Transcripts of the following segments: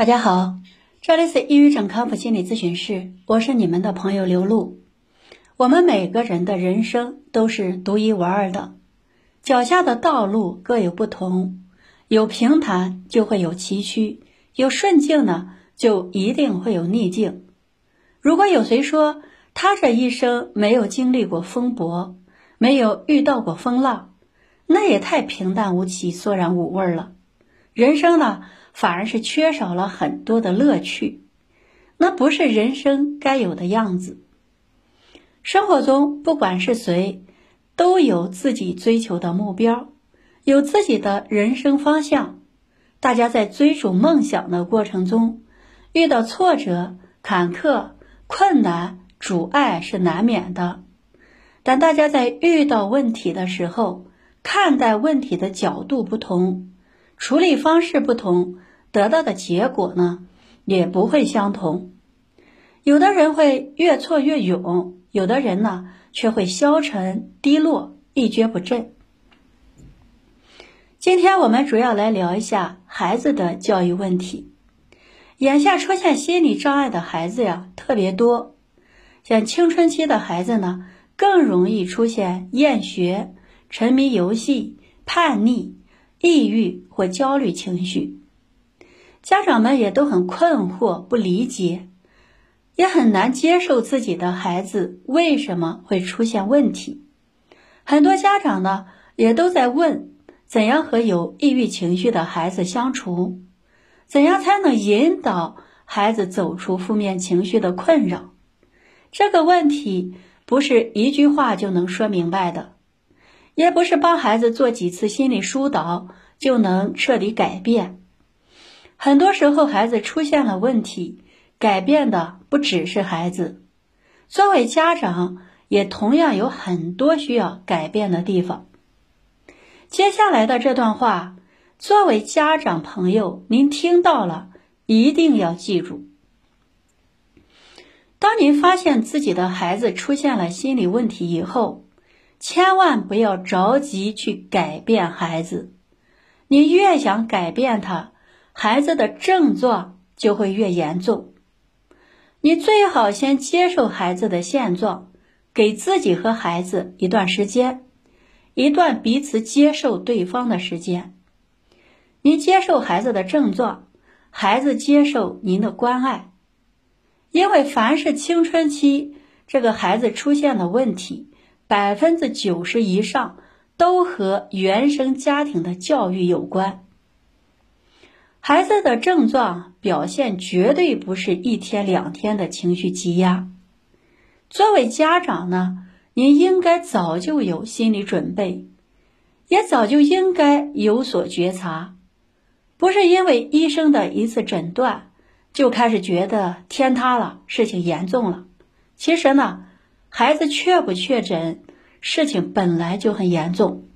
大家好，这里是抑郁症康复心理咨询室，我是你们的朋友刘露。我们每个人的人生都是独一无二的，脚下的道路各有不同，有平坦就会有崎岖，有顺境呢，就一定会有逆境。如果有谁说他这一生没有经历过风波，没有遇到过风浪，那也太平淡无奇、索然无味了。人生呢？反而是缺少了很多的乐趣，那不是人生该有的样子。生活中不管是谁，都有自己追求的目标，有自己的人生方向。大家在追逐梦想的过程中，遇到挫折、坎坷、困难、阻碍是难免的。但大家在遇到问题的时候，看待问题的角度不同，处理方式不同。得到的结果呢，也不会相同。有的人会越挫越勇，有的人呢却会消沉低落，一蹶不振。今天我们主要来聊一下孩子的教育问题。眼下出现心理障碍的孩子呀特别多，像青春期的孩子呢，更容易出现厌学、沉迷游戏、叛逆、抑郁或焦虑情绪。家长们也都很困惑，不理解，也很难接受自己的孩子为什么会出现问题。很多家长呢，也都在问：怎样和有抑郁情绪的孩子相处？怎样才能引导孩子走出负面情绪的困扰？这个问题不是一句话就能说明白的，也不是帮孩子做几次心理疏导就能彻底改变。很多时候，孩子出现了问题，改变的不只是孩子，作为家长也同样有很多需要改变的地方。接下来的这段话，作为家长朋友，您听到了，一定要记住。当您发现自己的孩子出现了心理问题以后，千万不要着急去改变孩子，你越想改变他。孩子的症状就会越严重，你最好先接受孩子的现状，给自己和孩子一段时间，一段彼此接受对方的时间。您接受孩子的症状，孩子接受您的关爱，因为凡是青春期这个孩子出现的问题，百分之九十以上都和原生家庭的教育有关。孩子的症状表现绝对不是一天两天的情绪积压。作为家长呢，您应该早就有心理准备，也早就应该有所觉察，不是因为医生的一次诊断就开始觉得天塌了，事情严重了。其实呢，孩子确不确诊，事情本来就很严重。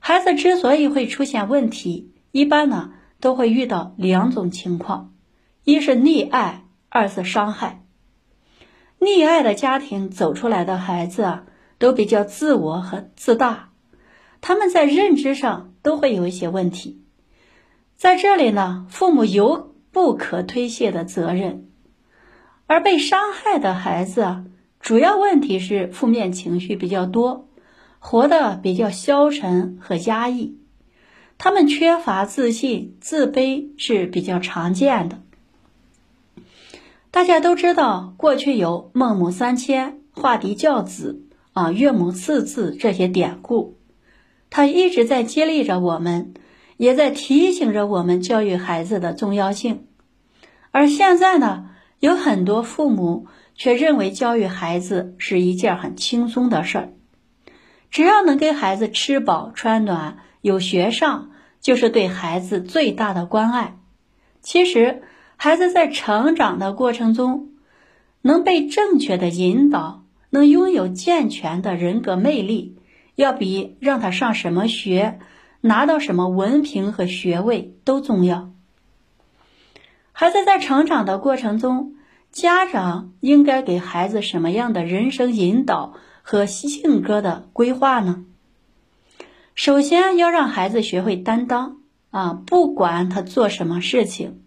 孩子之所以会出现问题，一般呢。都会遇到两种情况，一是溺爱，二是伤害。溺爱的家庭走出来的孩子啊，都比较自我和自大，他们在认知上都会有一些问题。在这里呢，父母有不可推卸的责任，而被伤害的孩子啊，主要问题是负面情绪比较多，活得比较消沉和压抑。他们缺乏自信，自卑是比较常见的。大家都知道，过去有“孟母三迁”“画嫡教子”啊，“岳母刺字”这些典故，它一直在激励着我们，也在提醒着我们教育孩子的重要性。而现在呢，有很多父母却认为教育孩子是一件很轻松的事儿，只要能给孩子吃饱穿暖。有学上就是对孩子最大的关爱。其实，孩子在成长的过程中，能被正确的引导，能拥有健全的人格魅力，要比让他上什么学、拿到什么文凭和学位都重要。孩子在成长的过程中，家长应该给孩子什么样的人生引导和性格的规划呢？首先要让孩子学会担当啊，不管他做什么事情，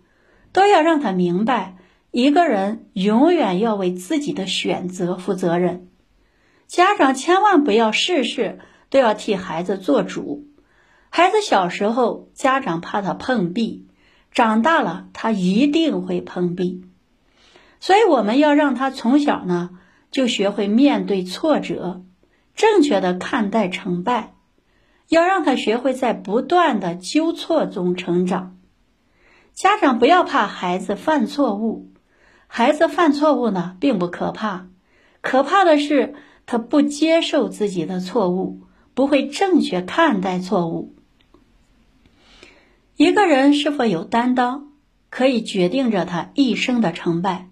都要让他明白，一个人永远要为自己的选择负责任。家长千万不要事事都要替孩子做主。孩子小时候，家长怕他碰壁，长大了他一定会碰壁。所以我们要让他从小呢就学会面对挫折，正确的看待成败，要让他学会在不断的纠错中成长。家长不要怕孩子犯错误，孩子犯错误呢并不可怕，可怕的是他不接受自己的错误，不会正确看待错误。一个人是否有担当，可以决定着他一生的成败。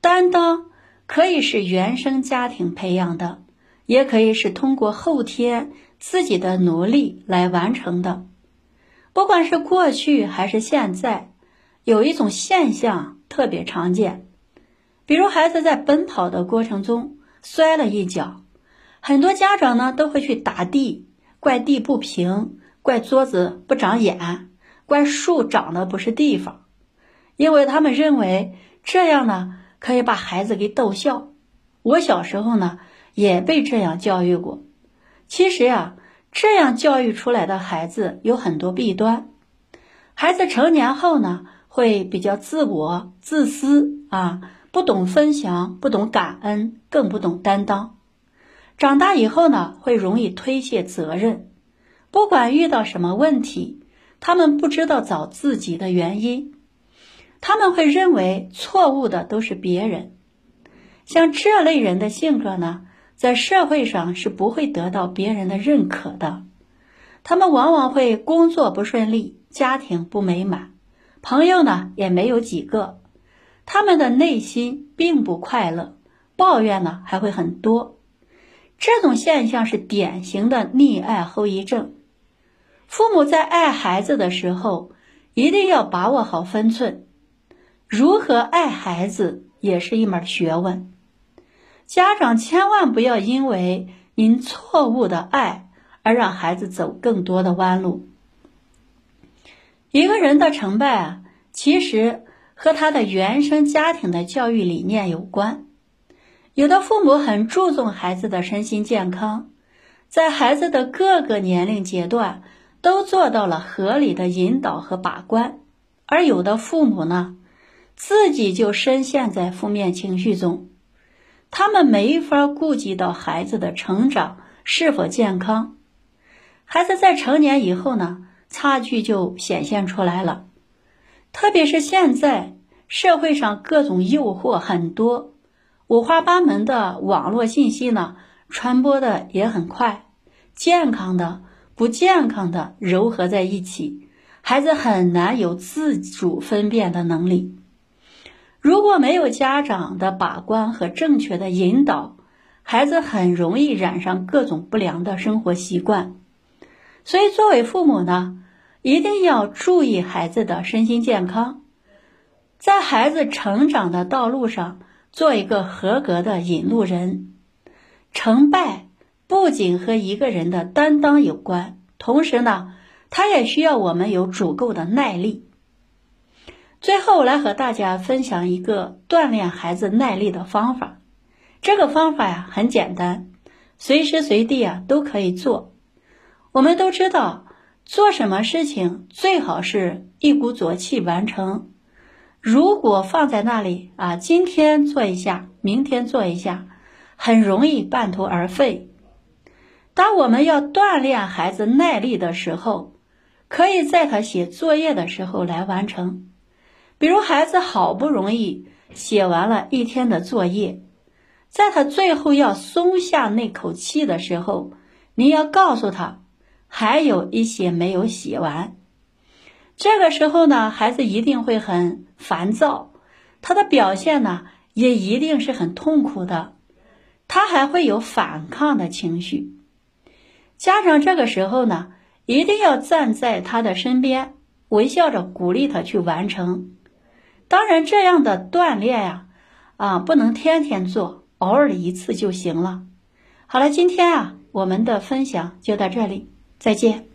担当可以是原生家庭培养的，也可以是通过后天自己的努力来完成的。不管是过去还是现在，有一种现象特别常见，比如孩子在奔跑的过程中摔了一跤，很多家长呢都会去打地，怪地不平，怪桌子不长眼，怪树长得不是地方，因为他们认为这样呢。可以把孩子给逗笑。我小时候呢，也被这样教育过。其实呀，这样教育出来的孩子有很多弊端。孩子成年后呢，会比较自我、自私啊，不懂分享，不懂感恩，更不懂担当。长大以后呢，会容易推卸责任。不管遇到什么问题，他们不知道找自己的原因。他们会认为错误的都是别人，像这类人的性格呢，在社会上是不会得到别人的认可的。他们往往会工作不顺利，家庭不美满，朋友呢也没有几个。他们的内心并不快乐，抱怨呢还会很多。这种现象是典型的溺爱后遗症。父母在爱孩子的时候，一定要把握好分寸。如何爱孩子也是一门学问，家长千万不要因为您错误的爱而让孩子走更多的弯路。一个人的成败啊，其实和他的原生家庭的教育理念有关。有的父母很注重孩子的身心健康，在孩子的各个年龄阶段都做到了合理的引导和把关，而有的父母呢？自己就深陷在负面情绪中，他们没法顾及到孩子的成长是否健康。孩子在成年以后呢，差距就显现出来了。特别是现在社会上各种诱惑很多，五花八门的网络信息呢传播的也很快，健康的、不健康的糅合在一起，孩子很难有自主分辨的能力。如果没有家长的把关和正确的引导，孩子很容易染上各种不良的生活习惯。所以，作为父母呢，一定要注意孩子的身心健康，在孩子成长的道路上做一个合格的引路人。成败不仅和一个人的担当有关，同时呢，他也需要我们有足够的耐力。最后，来和大家分享一个锻炼孩子耐力的方法。这个方法呀很简单，随时随地啊都可以做。我们都知道，做什么事情最好是一鼓作气完成。如果放在那里啊，今天做一下，明天做一下，很容易半途而废。当我们要锻炼孩子耐力的时候，可以在他写作业的时候来完成。比如孩子好不容易写完了一天的作业，在他最后要松下那口气的时候，你要告诉他还有一些没有写完。这个时候呢，孩子一定会很烦躁，他的表现呢也一定是很痛苦的，他还会有反抗的情绪。家长这个时候呢，一定要站在他的身边，微笑着鼓励他去完成。当然，这样的锻炼呀，啊，不能天天做，偶尔一次就行了。好了，今天啊，我们的分享就到这里，再见。